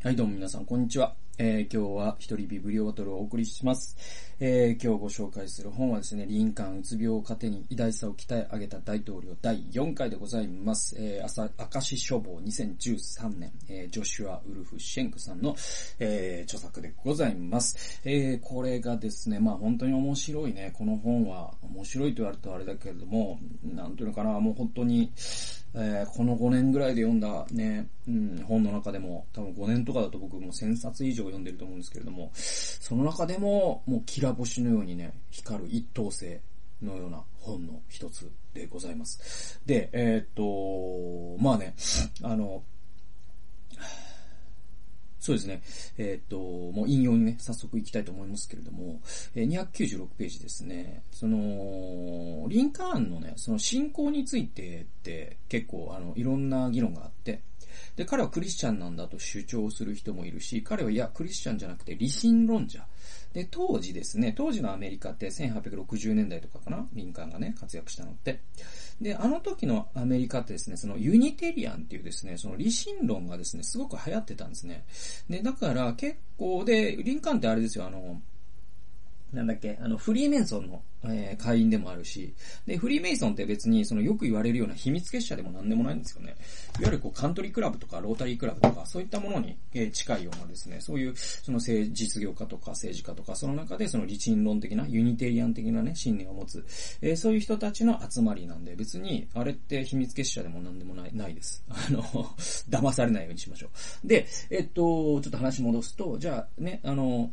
はい、どうも皆さん、こんにちは。えー、今日は一人ビブリオバトルをお送りします。えー、今日ご紹介する本はですね、リンカーンうつ病を糧に偉大さを鍛え上げた大統領第4回でございます。えー、朝、明石書房2013年、えー、ジョシュア・ウルフ・シェンクさんの、えー、著作でございます。えー、これがですね、まあ本当に面白いね、この本は、面白いと言われるとあれだけれども、なんていうのかな、もう本当に、えー、この5年ぐらいで読んだね、うん、本の中でも、多分5年とかだと僕も1000冊以上読んでると思うんですけれども、その中でも、もうキラ星のようにね、光る一等星のような本の一つでございます。で、えー、っと、まあね、あの、そうですね。えー、っと、もう引用にね、早速行きたいと思いますけれども、えー、296ページですね。その、リンカーンのね、その進行についてって結構、あの、いろんな議論があって、で、彼はクリスチャンなんだと主張する人もいるし、彼はいや、クリスチャンじゃなくて理心論者。で、当時ですね、当時のアメリカって1860年代とかかなリンカーンがね、活躍したのって。で、あの時のアメリカってですね、そのユニテリアンっていうですね、その理心論がですね、すごく流行ってたんですね。で、だから結構で、リンカーンってあれですよ、あの、なんだっけ、あの、フリーメイソンの、えー、会員でもあるし、で、フリーメイソンって別に、その、よく言われるような秘密結社でもなんでもないんですよね。いわゆるこう、カントリークラブとか、ロータリークラブとか、そういったものに、えー、近いようなですね、そういう、その、政実業家とか政治家とか、その中で、その、理心論的な、ユニテリアン的なね、信念を持つ、えー、そういう人たちの集まりなんで、別に、あれって秘密結社でもなんでもない、ないです。あの、騙されないようにしましょう。で、えっと、ちょっと話戻すと、じゃあ、ね、あの、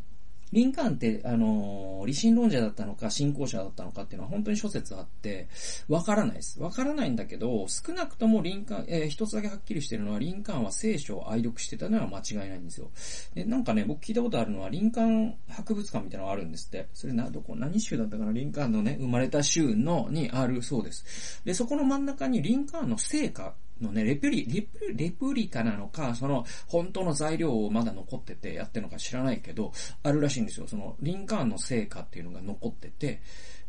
リンカーンって、あのー、理心論者だったのか、信仰者だったのかっていうのは本当に諸説あって、わからないです。わからないんだけど、少なくともリンカーン、えー、一つだけはっきりしてるのは、リンカーンは聖書を愛読してたのは間違いないんですよ。で、なんかね、僕聞いたことあるのは、リンカーン博物館みたいなのがあるんですって。それな、どこ、何州だったかな？リンカーンのね、生まれた州の、にあるそうです。で、そこの真ん中にリンカーンの聖歌のね、レプリ、レプリレプリカなのか、その、本当の材料をまだ残っててやってるのか知らないけど、あるらしいんですよ。その、リンカーンの成果っていうのが残ってて、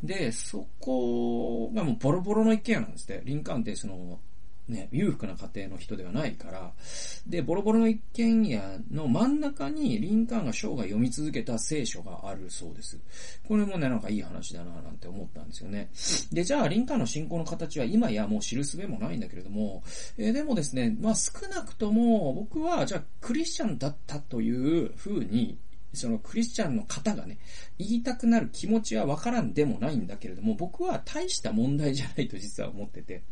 で、そこがもうボロボロの一軒家なんですって。リンカーンってその、ね、裕福な家庭の人ではないから、で、ボロボロの一軒家の真ん中にリンカーンが生涯読み続けた聖書があるそうです。これもね、なんかいい話だななんて思ったんですよね。で、じゃあ、リンカーンの信仰の形は今やもう知るすべもないんだけれども、えー、でもですね、まあ少なくとも僕は、じゃあクリスチャンだったという風にそのクリスチャンの方がね、言いたくなる気持ちはわからんでもないんだけれども、僕は大した問題じゃないと実は思ってて。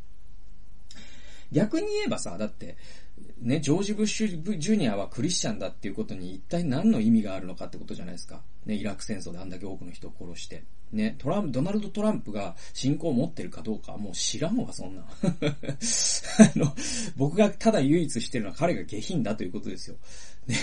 逆に言えばさ、だって、ね、ジョージ・ブッシュ・ジュニアはクリスチャンだっていうことに一体何の意味があるのかってことじゃないですか。ね、イラク戦争であんだけ多くの人を殺して。ね、トランプ、ドナルド・トランプが信仰を持ってるかどうかもう知らんわ、そんな。あの、僕がただ唯一してるのは彼が下品だということですよ。ね、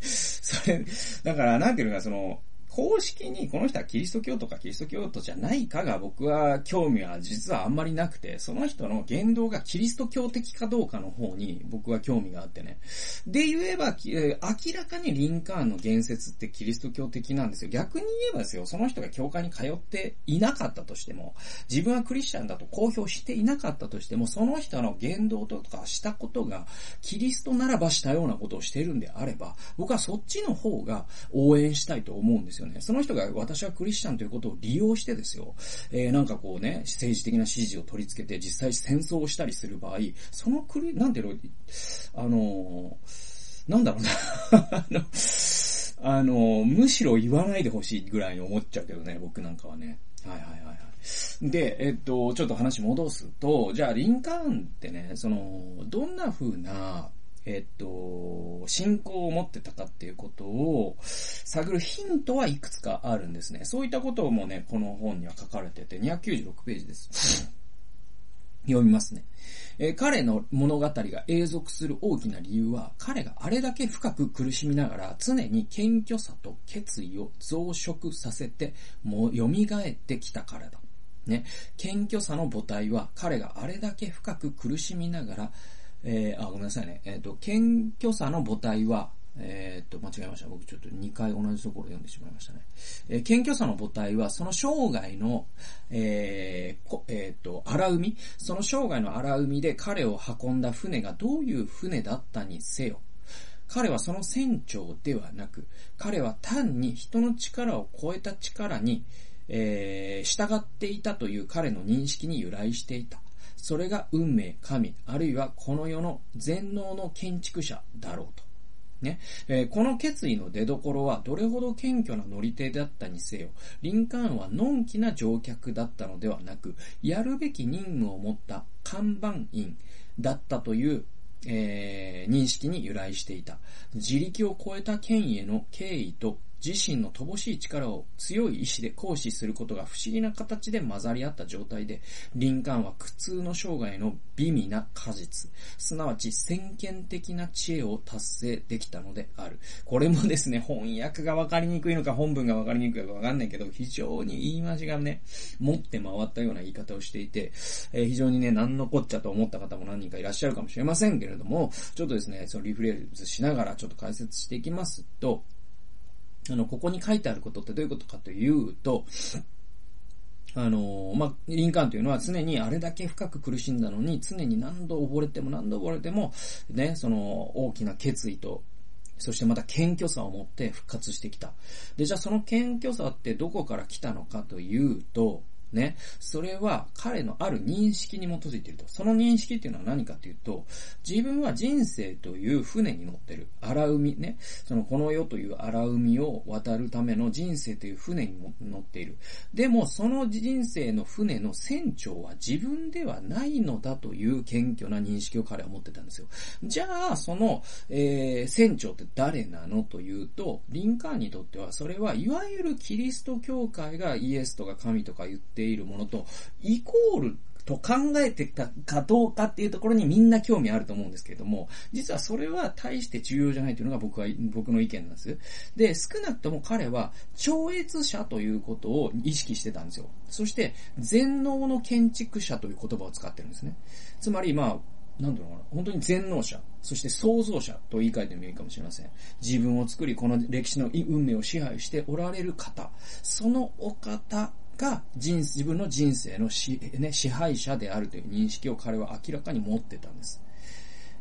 それ、だから、なんていうのか、その、公式にこの人はキリスト教とかキリスト教徒じゃないかが僕は興味は実はあんまりなくて、その人の言動がキリスト教的かどうかの方に僕は興味があってね。で言えば、明らかにリンカーンの言説ってキリスト教的なんですよ。逆に言えばですよ、その人が教会に通っていなかったとしても、自分はクリスチャンだと公表していなかったとしても、その人の言動とかしたことが、キリストならばしたようなことをしているんであれば、僕はそっちの方が応援したいと思うんですよ。よね。その人が私はクリスチャンということを利用してですよ、えー、なんかこうね、政治的な支持を取り付けて実際戦争をしたりする場合、そのクリ、なんていうの、あのなんだろうな あの、あの、むしろ言わないでほしいぐらいに思っちゃうけどね、僕なんかはね。はいはいはい。で、えっと、ちょっと話戻すと、じゃあ、リンカーンってね、その、どんな風な、えっと、信仰を持ってたかっていうことを探るヒントはいくつかあるんですね。そういったこともね、この本には書かれてて、296ページです。読みますね。えー、彼の物語が永続する大きな理由は、彼があれだけ深く苦しみながら、常に謙虚さと決意を増殖させて、もう蘇ってきたからだ。ね。謙虚さの母体は、彼があれだけ深く苦しみながら、えー、あ、ごめんなさいね。えっ、ー、と、謙虚さの母体は、えっ、ー、と、間違えました。僕ちょっと2回同じところ読んでしまいましたね。えー、謙虚さの母体は、その生涯の、えー、えっ、ー、と、荒海、その生涯の荒海で彼を運んだ船がどういう船だったにせよ。彼はその船長ではなく、彼は単に人の力を超えた力に、えー、従っていたという彼の認識に由来していた。それが運命、神、あるいはこの世の全能の建築者だろうと。ね。えー、この決意の出所はどれほど謙虚な乗り手だったにせよ、リンカーンはのんきな乗客だったのではなく、やるべき任務を持った看板員だったというえー、認識に由来していた。自力を超えた権威への敬意と自身の乏しい力を強い意志で行使することが不思議な形で混ざり合った状態で、リンカーンは苦痛の生涯の微味な果実、すなわち先見的な知恵を達成できたのである。これもですね、翻訳がわかりにくいのか本文がわかりにくいのかわかんないけど、非常に言い回しがね、持って回ったような言い方をしていて、えー、非常にね、何のこっちゃと思った方も何人かいらっしゃるかもしれませんけれども、ちょっとですね、そのリフレーズしながらちょっと解説していきますと、あの、ここに書いてあることってどういうことかというと、あの、まあ、リンカンというのは常にあれだけ深く苦しんだのに、常に何度溺れても何度溺れても、ね、その大きな決意と、そしてまた謙虚さを持って復活してきた。で、じゃあその謙虚さってどこから来たのかというと、ね。それは彼のある認識に基づいていると。その認識っていうのは何かというと、自分は人生という船に乗ってる。荒海ね。そのこの世という荒海を渡るための人生という船に乗っている。でも、その人生の船の船長は自分ではないのだという謙虚な認識を彼は持ってたんですよ。じゃあ、その、えー、船長って誰なのというと、リンカーンにとっては、それはいわゆるキリスト教会がイエスとか神とか言ってているものと、イコールと考えてたかどうかっていうところにみんな興味あると思うんですけれども、実はそれは大して重要じゃないというのが僕は、僕の意見なんです。で、少なくとも彼は超越者ということを意識してたんですよ。そして、全能の建築者という言葉を使ってるんですね。つまり、まあ、なんだろうな、本当に全能者、そして創造者と言い換えてもいいかもしれません。自分を作り、この歴史の運命を支配しておられる方、そのお方が人自分の人生のし、ね、支配者であるという認識を彼は明らかに持ってたんです。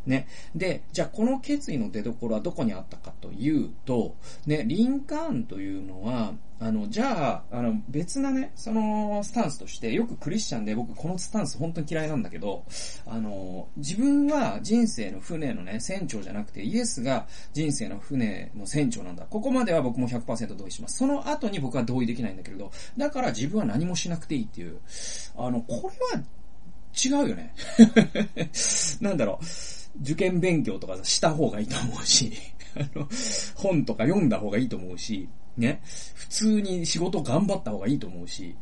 ね。で、じゃあこの決意の出所はどこにあったかというと、ね、リンカーンというのは、あの、じゃあ、あの、別なね、その、スタンスとして、よくクリスチャンで僕このスタンス本当に嫌いなんだけど、あの、自分は人生の船のね、船長じゃなくて、イエスが人生の船の船長なんだ。ここまでは僕も100%同意します。その後に僕は同意できないんだけれど、だから自分は何もしなくていいっていう、あの、これは違うよね。なんだろう。受験勉強とかした方がいいと思うし、あの、本とか読んだ方がいいと思うし、ね、普通に仕事頑張った方がいいと思うし、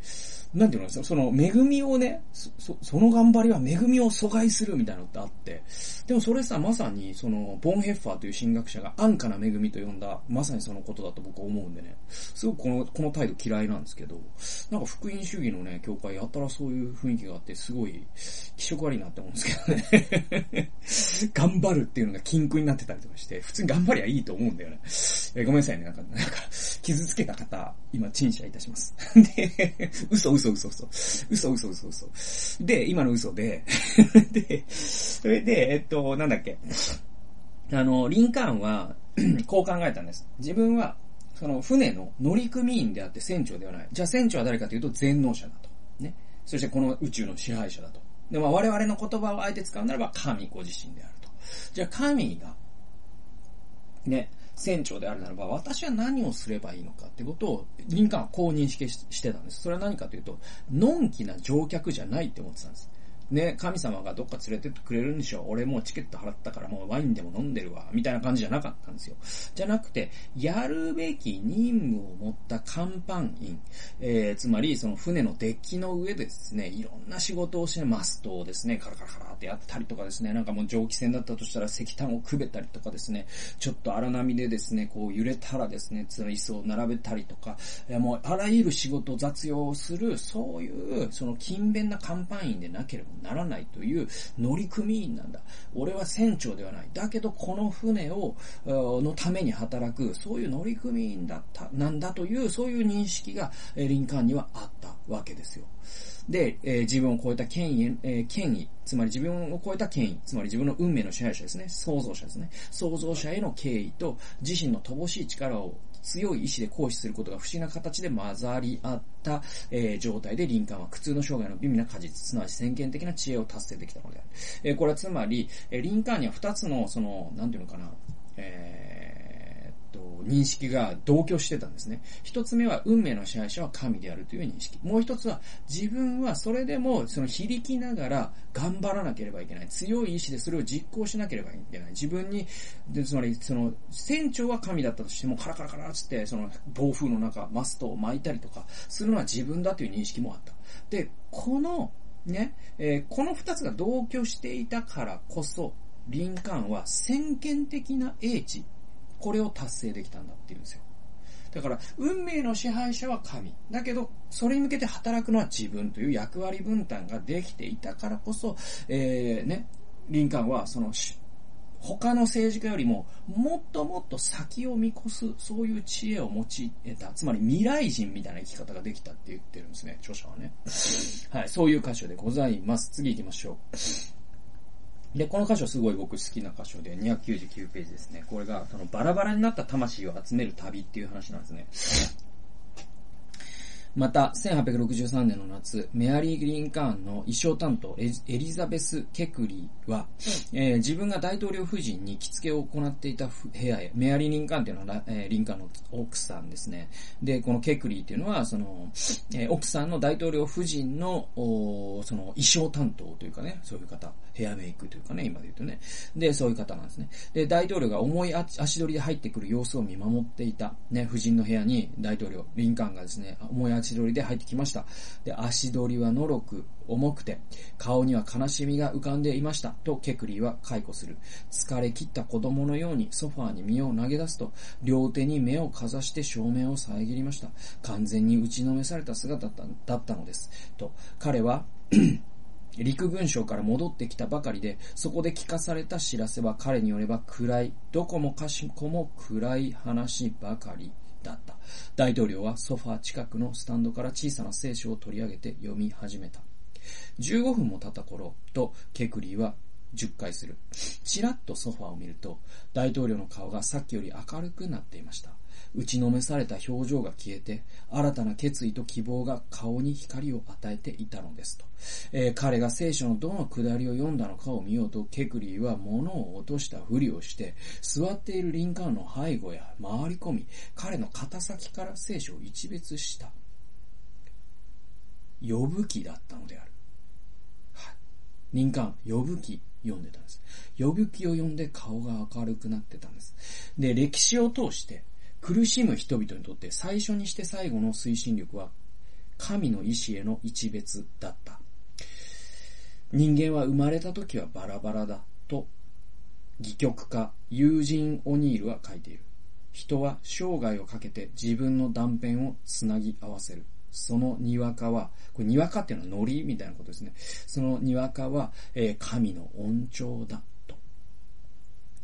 なんていうのその恵みをね、そ、その頑張りは恵みを阻害するみたいなのってあって、でもそれさ、まさにその、ボンヘッファーという神学者が安価な恵みと呼んだ、まさにそのことだと僕は思うんでね、すごくこの、この態度嫌いなんですけど、なんか福音主義のね、教会やったらそういう雰囲気があって、すごい気色悪いなって思うんですけどね。頑張るっていうのが禁句になってたりとかして、普通に頑張りゃいいと思うんだよね。えごめんなさいね、なんか、なんか、傷つけた方、今、陳謝いたします。で、嘘嘘嘘嘘。嘘嘘嘘嘘嘘。で、今の嘘で、で、それで、えっと、なんだっけ。あの、リンカーンは、こう考えたんです。自分は、その船の乗組員であって船長ではない。じゃあ船長は誰かというと全能者だと。ね。そしてこの宇宙の支配者だと。で、まあ我々の言葉をあえて使うならば神ご自身であると。じゃあ神が、ね、船長であるならば、私は何をすればいいのかってことを、リンカーンはこう認識してたんです。それは何かというと、のんきな乗客じゃないって思ってたんです。ね、神様がどっか連れてってくれるんでしょ俺もうチケット払ったからもうワインでも飲んでるわ、みたいな感じじゃなかったんですよ。じゃなくて、やるべき任務を持った甲板員、えー、つまりその船のデッキの上でですね、いろんな仕事をして、マストをですね、カラカラカラってやったりとかですね、なんかもう蒸気船だったとしたら石炭をくべたりとかですね、ちょっと荒波でですね、こう揺れたらですね、つら椅子を並べたりとか、もうあらゆる仕事を雑用する、そういう、その勤勉な甲板員でなければならないという乗組員なんだ。俺は船長ではない。だけどこの船を、のために働く、そういう乗組員だった、なんだという、そういう認識が、リンカーンにはあったわけですよ。で、えー、自分を超えた権威、えー、権威、つまり自分を超えた権威、つまり自分の運命の支配者ですね。創造者ですね。創造者への敬意と、自身の乏しい力を強い意志で行使することが不思議な形で混ざり合った、えー、状態で林間は苦痛の生涯の微妙な果実、すなわち先見的な知恵を達成できたのである。えー、これはつまり、えー、林間には二つの、その、なんていうのかな、えーと、認識が同居してたんですね。一つ目は運命の支配者は神であるという認識。もう一つは自分はそれでもその響きながら頑張らなければいけない。強い意志でそれを実行しなければいけない。自分に、でつまりその船長は神だったとしてもカラカラカラつってその暴風の中マストを巻いたりとかするのは自分だという認識もあった。で、このね、えー、この二つが同居していたからこそ、リンカーンは先見的な英知これを達成できたんだって言うんですよ。だから、運命の支配者は神。だけど、それに向けて働くのは自分という役割分担ができていたからこそ、えー、ね、リンカーンは、その、他の政治家よりも、もっともっと先を見越す、そういう知恵を用いた、つまり未来人みたいな生き方ができたって言ってるんですね、著者はね。はい、そういう箇所でございます。次行きましょう。で、この箇所すごい僕好きな箇所で、299ページですね。これが、そのバラバラになった魂を集める旅っていう話なんですね。また、1863年の夏、メアリー・リンカーンの衣装担当エリザベス・ケクリーは、えー、自分が大統領夫人に着付けを行っていた部屋へ、メアリー・リンカーンっていうのは、えー、リンカーンの奥さんですね。で、このケクリーっていうのは、その、えー、奥さんの大統領夫人の、その、衣装担当というかね、そういう方。ヘアメイクというかね、今で言うとね。で、そういう方なんですね。で、大統領が重い足取りで入ってくる様子を見守っていた、ね、夫人の部屋に大統領、リンカーンがですね、重い足取りで入ってきました。で、足取りはのろく、重くて、顔には悲しみが浮かんでいました。と、ケクリーは解雇する。疲れ切った子供のようにソファーに身を投げ出すと、両手に目をかざして照明を遮りました。完全に打ちのめされた姿だったのです。と、彼は 陸軍省から戻ってきたばかりで、そこで聞かされた知らせは彼によれば暗い、どこもかしこも暗い話ばかりだった。大統領はソファー近くのスタンドから小さな聖書を取り上げて読み始めた。15分も経った頃、とケクリーは10回する。ちらっとソファーを見ると、大統領の顔がさっきより明るくなっていました。打ちのめされた表情が消えて、新たな決意と希望が顔に光を与えていたのですと。えー、彼が聖書のどの下りを読んだのかを見ようと、ケクリーは物を落としたふりをして、座っているリンカーンの背後や回り込み、彼の肩先から聖書を一別した。呼ぶ気だったのである。はい。リンカーン、呼ぶ気読んでたんです。呼ぶ気を読んで顔が明るくなってたんです。で、歴史を通して、苦しむ人々にとって最初にして最後の推進力は神の意志への一別だった。人間は生まれた時はバラバラだと、戯曲家、ユージン・オニールは書いている。人は生涯をかけて自分の断片をつなぎ合わせる。そのにわかは、これにわかっていうのはノリみたいなことですね。そのにわかは、えー、神の恩寵だ。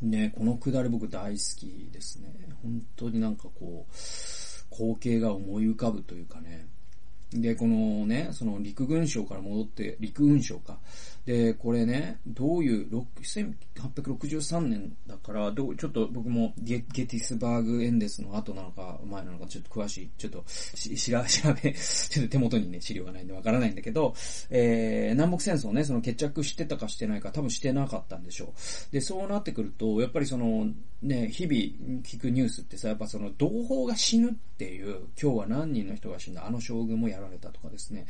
ね、このくだり僕大好きですね。本当になんかこう、光景が思い浮かぶというかね。で、このね、その陸軍省から戻って、陸軍省か。で、これね、どういう、1863年だから、どう、ちょっと僕もゲゲティスバーグエンデスの後なのか、前なのか、ちょっと詳しい、ちょっと、し、しら、調べ、ちょっと手元にね、資料がないんでわからないんだけど、えー、南北戦争ね、その決着してたかしてないか、多分してなかったんでしょう。で、そうなってくると、やっぱりその、ね、日々聞くニュースってさ、やっぱその、同胞が死ぬっていう、今日は何人の人が死んだ、あの将軍もやられたとかですね。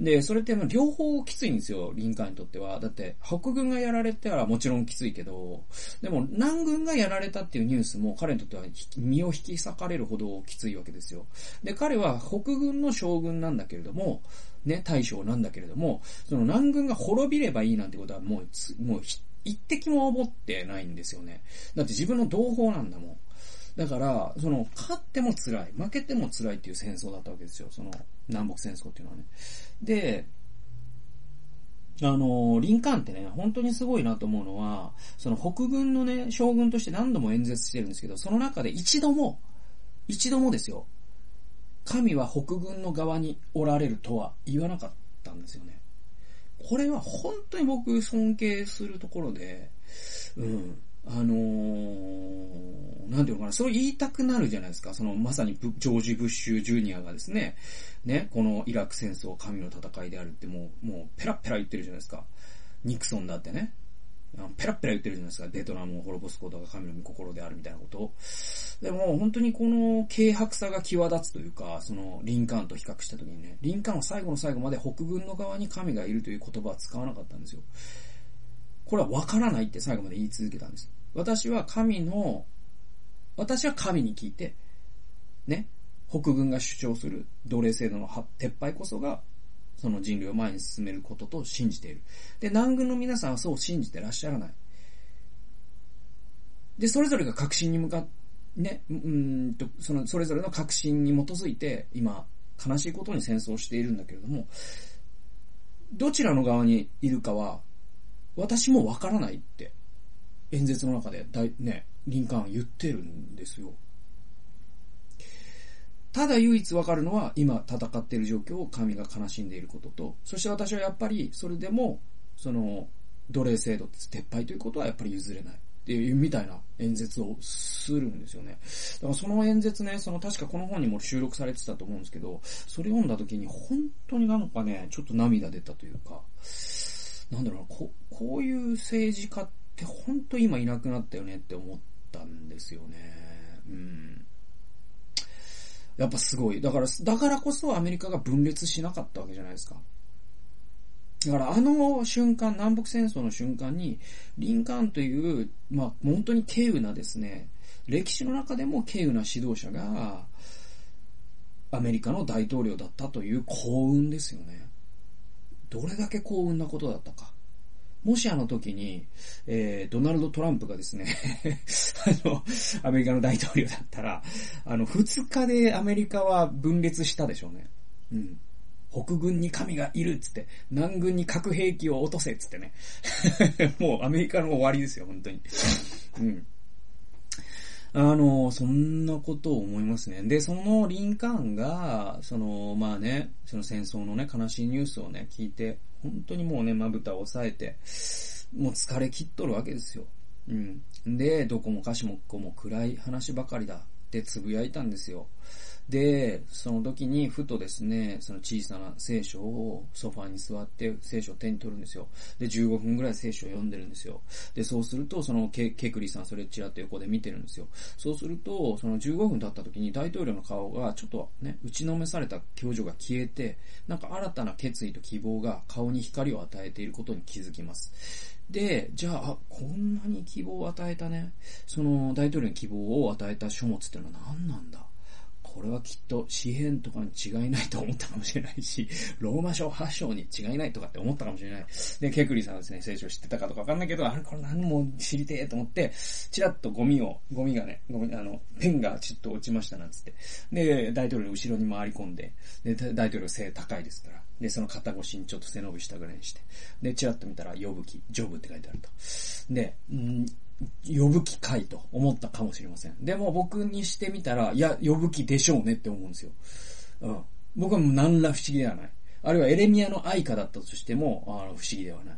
で、それって両方きついんですよ、リンカーンにとっては。だって、北軍がやられたらもちろんきついけど、でも南軍がやられたっていうニュースも彼にとっては身を引き裂かれるほどきついわけですよ。で、彼は北軍の将軍なんだけれども、ね、大将なんだけれども、その南軍が滅びればいいなんてことはもう、もう一滴も思ってないんですよね。だって自分の同胞なんだもん。だから、その、勝っても辛い、負けても辛いっていう戦争だったわけですよ。その、南北戦争っていうのはね。で、あの、リンカーンってね、本当にすごいなと思うのは、その北軍のね、将軍として何度も演説してるんですけど、その中で一度も、一度もですよ、神は北軍の側におられるとは言わなかったんですよね。これは本当に僕尊敬するところで、うん。あのー、なんていうのかな、そう言いたくなるじゃないですか。その、まさにジョージ・ブッシュ・ジュニアがですね、ね、このイラク戦争、神の戦いであるってもう、もう、ペラペラ言ってるじゃないですか。ニクソンだってね。ペラペラ言ってるじゃないですか。ベトナムを滅ぼすことが神の御心であるみたいなこと。でも、本当にこの軽薄さが際立つというか、その、リンカーンと比較した時にね、リンカーンは最後の最後まで北軍の側に神がいるという言葉は使わなかったんですよ。これは分からないって最後まで言い続けたんです。私は神の、私は神に聞いて、ね、北軍が主張する奴隷制度の撤廃こそが、その人類を前に進めることと信じている。で、南軍の皆さんはそう信じてらっしゃらない。で、それぞれが確信に向かっ、ね、うんと、その、それぞれの確信に基づいて、今、悲しいことに戦争しているんだけれども、どちらの側にいるかは、私もわからないって演説の中で大、ね、リンカーン言ってるんですよ。ただ唯一わかるのは、今戦っている状況を神が悲しんでいることと、そして私はやっぱり、それでも、その、奴隷制度撤廃ということはやっぱり譲れない。っていう、みたいな演説をするんですよね。だからその演説ね、その確かこの本にも収録されてたと思うんですけど、それ読んだ時に本当になんかね、ちょっと涙出たというか、なんだろうな、ここういう政治家って本当今いなくなったよねって思ったんですよね。うん。やっぱすごい。だから、だからこそアメリカが分裂しなかったわけじゃないですか。だからあの瞬間、南北戦争の瞬間に、リンカーンという、まあ本当に軽有なですね、歴史の中でも軽有な指導者が、アメリカの大統領だったという幸運ですよね。どれだけ幸運なことだったか。もしあの時に、えー、ドナルド・トランプがですね あの、アメリカの大統領だったら、あの、二日でアメリカは分裂したでしょうね。うん。北軍に神がいるっつって、南軍に核兵器を落とせっつってね。もうアメリカの終わりですよ、本当に。うん。あの、そんなことを思いますね。で、そのリンカーンが、その、まあね、その戦争のね、悲しいニュースをね、聞いて、本当にもうね、まぶたを押さえて、もう疲れ切っとるわけですよ。うん。で、どこもかしもこも暗い話ばかりだってつぶやいたんですよ。で、その時にふとですね、その小さな聖書をソファに座って聖書を手に取るんですよ。で、15分ぐらい聖書を読んでるんですよ。で、そうすると、そのケケクリさんそれちらっと横で見てるんですよ。そうすると、その15分経った時に大統領の顔がちょっとね、打ちのめされた表情が消えて、なんか新たな決意と希望が顔に光を与えていることに気づきます。で、じゃあ、あ、こんなに希望を与えたね、その大統領に希望を与えた書物っていうのは何なんだ？これはきっと詩篇とかに違いないと思ったかもしれないし、ローマ書8章に違いないとかって思ったかもしれない。で、ケクリさんはですね、聖書知ってたかとかわかんないけど、あれこれ何も知りてえと思って、チラッとゴミを、ゴミがね、ゴミ、あの、ペンがちょっと落ちましたなんつって。で、大統領の後ろに回り込んで、で、大統領背高いですから。で、その肩越しにちょっと背伸びしたぐらいにして。で、チラッと見たら、呼ぶ気、ジョブって書いてあると。で、ん呼ぶ気かいと思ったかもしれません。でも僕にしてみたら、いや、呼ぶ気でしょうねって思うんですよ。うん。僕はもう何ら不思議ではない。あるいはエレミアの愛花だったとしても、あの、不思議ではない。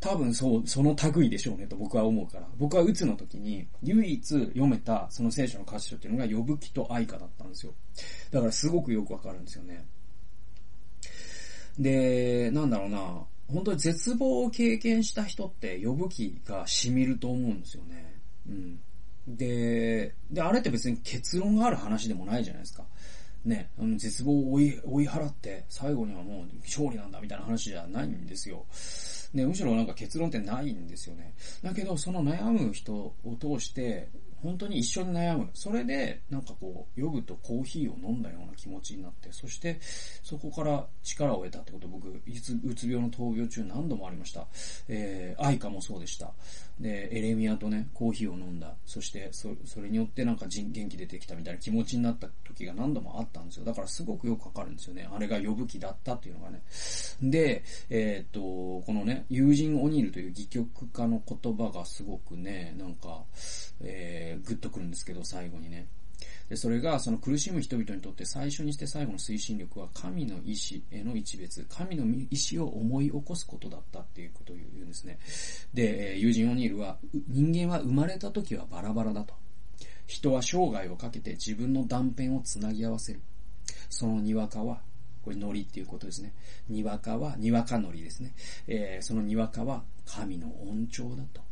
多分そう、その類でしょうねと僕は思うから。僕は打つの時に、唯一読めたその聖書の歌詞書っていうのが、呼ぶ気と愛花だったんですよ。だからすごくよくわかるんですよね。で、なんだろうな。本当に絶望を経験した人って呼ぶ気が染みると思うんですよね。うん。で、で、あれって別に結論がある話でもないじゃないですか。ね、絶望を追い、追い払って、最後にはもう勝利なんだみたいな話じゃないんですよ。ね、むしろなんか結論ってないんですよね。だけど、その悩む人を通して、本当に一緒に悩む。それで、なんかこう、ヨグとコーヒーを飲んだような気持ちになって、そして、そこから力を得たってこと、僕、うつ病の闘病中何度もありました。えー、愛花もそうでした。で、エレミアとね、コーヒーを飲んだ。そして、そそれによってなんか人元気出てきたみたいな気持ちになった時が何度もあったんですよ。だからすごくよくわかるんですよね。あれが呼ぶ気だったっていうのがね。で、えー、っと、このね、友人オニールという戯曲家の言葉がすごくね、なんか、えー、グッとくるんですけど、最後にね。でそれがその苦しむ人々にとって最初にして最後の推進力は神の意志への一別、神の意志を思い起こすことだったっていうことを言うんですね。で、友人オニールは、人間は生まれた時はバラバラだと。人は生涯をかけて自分の断片をつなぎ合わせる。そのにわかは、これノリっていうことですね。にわかは、にわかノリですね。えー、そのにわかは神の恩寵だと。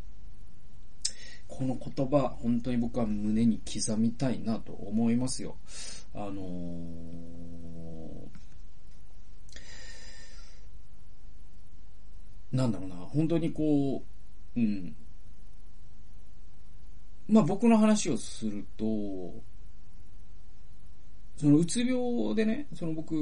この言葉、本当に僕は胸に刻みたいなと思いますよ。あのー、なんだろうな、本当にこう、うん。まあ僕の話をすると、そのうつ病でね、その僕、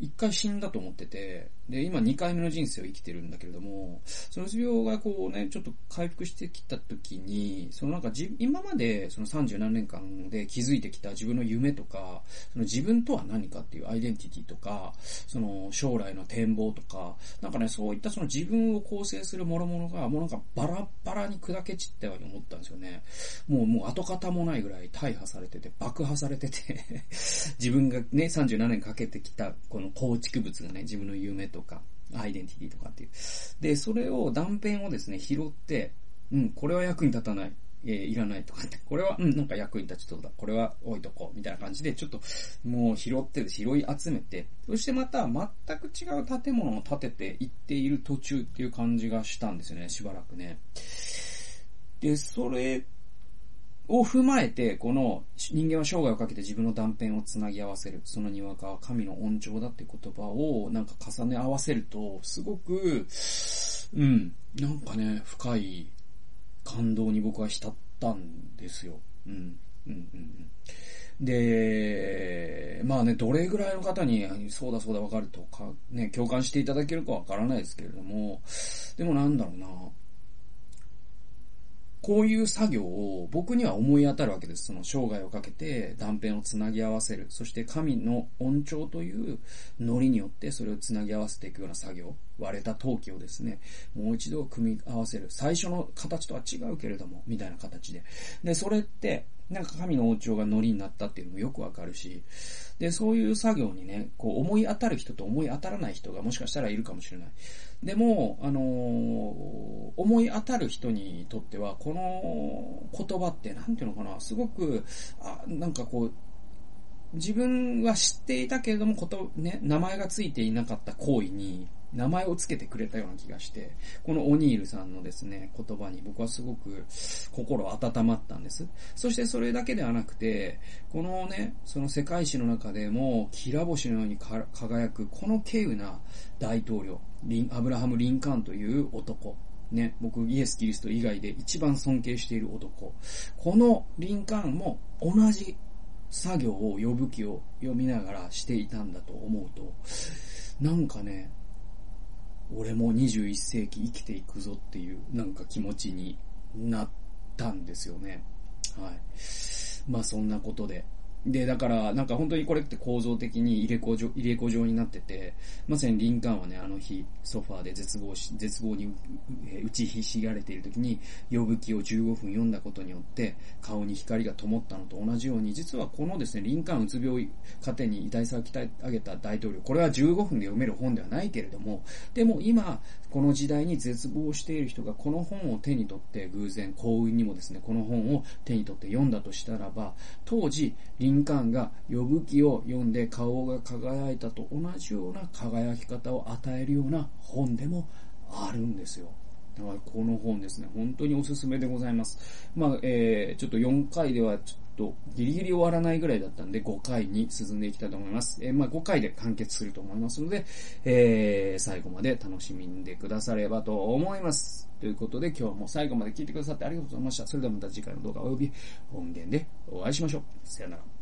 一回死んだと思ってて、で、今2回目の人生を生きてるんだけれども、そのうつ病がこうね、ちょっと回復してきた時に、そのなんかじ、今までその30何年間で気づいてきた自分の夢とか、その自分とは何かっていうアイデンティティとか、その将来の展望とか、なんかね、そういったその自分を構成する諸々が、もうなんかバラバラに砕け散ったように思ったんですよね。もう、もう跡形もないぐらい大破されてて、爆破されてて 自分がね、37年かけてきた、この構築物がね、自分の夢ととか、アイデンティティとかっていう。で、それを断片をですね、拾って、うん、これは役に立たない。えー、いらないとかって、これは、うん、なんか役に立ちそうだ。これは置いとこう。みたいな感じで、ちょっと、もう拾って、拾い集めて、そしてまた全く違う建物を建てていっている途中っていう感じがしたんですよね、しばらくね。で、それを踏まえて、この人間は生涯をかけて自分の断片をつなぎ合わせる。そのにわかは神の恩寵だって言葉をなんか重ね合わせると、すごく、うん、なんかね、深い感動に僕は浸ったんですよ。うん、うん、うん。で、まあね、どれぐらいの方に、そうだそうだわかるとか、ね、共感していただけるかわからないですけれども、でもなんだろうな、こういう作業を僕には思い当たるわけです。その生涯をかけて断片をつなぎ合わせる。そして神の恩寵というノリによってそれをつなぎ合わせていくような作業。割れた陶器をですね、もう一度組み合わせる。最初の形とは違うけれども、みたいな形で。で、それって、なんか神の王朝がノリになったっていうのもよくわかるし、で、そういう作業にね、こう思い当たる人と思い当たらない人がもしかしたらいるかもしれない。でも、あのー、思い当たる人にとっては、この言葉って、なんていうのかな、すごく、あ、なんかこう、自分は知っていたけれども、こと、ね、名前がついていなかった行為に、名前を付けてくれたような気がして、このオニールさんのですね、言葉に僕はすごく心温まったんです。そしてそれだけではなくて、このね、その世界史の中でも、きら星のように輝く、この稀有な大統領、リン、アブラハム・リンカーンという男。ね、僕、イエス・キリスト以外で一番尊敬している男。このリンカーンも同じ作業を呼ぶ気を読みながらしていたんだと思うと、なんかね、俺も21世紀生きていくぞっていうなんか気持ちになったんですよね。はい。まあそんなことで、で、だから、なんか本当にこれって構造的に入れ子状、入れ子状になってて、まさにリンカンはね、あの日、ソファーで絶望し、絶望に打ちひしがれている時に、呼ぶ気を15分読んだことによって、顔に光が灯ったのと同じように、実はこのですね、リンカンうつ病糧に遺体さを鍛え上げた大統領、これは15分で読める本ではないけれども、でも今、この時代に絶望している人がこの本を手に取って偶然、幸運にもですね、この本を手に取って読んだとしたらば、当時、リンカーンが呼ぶ気を読んで顔が輝いたと同じような輝き方を与えるような本でもあるんですよ。だからこの本ですね、本当におすすめでございます。まあ、えー、ちょっと4回ではちょっとギリギリ終わらないぐらいだったんで、5回に進んでいきたいと思います。えー、まあ、5回で完結すると思いますので、えー、最後まで楽しみんでくださればと思います。ということで、今日も最後まで聞いてくださってありがとうございました。それではまた次回の動画及び音源でお会いしましょう。さよなら。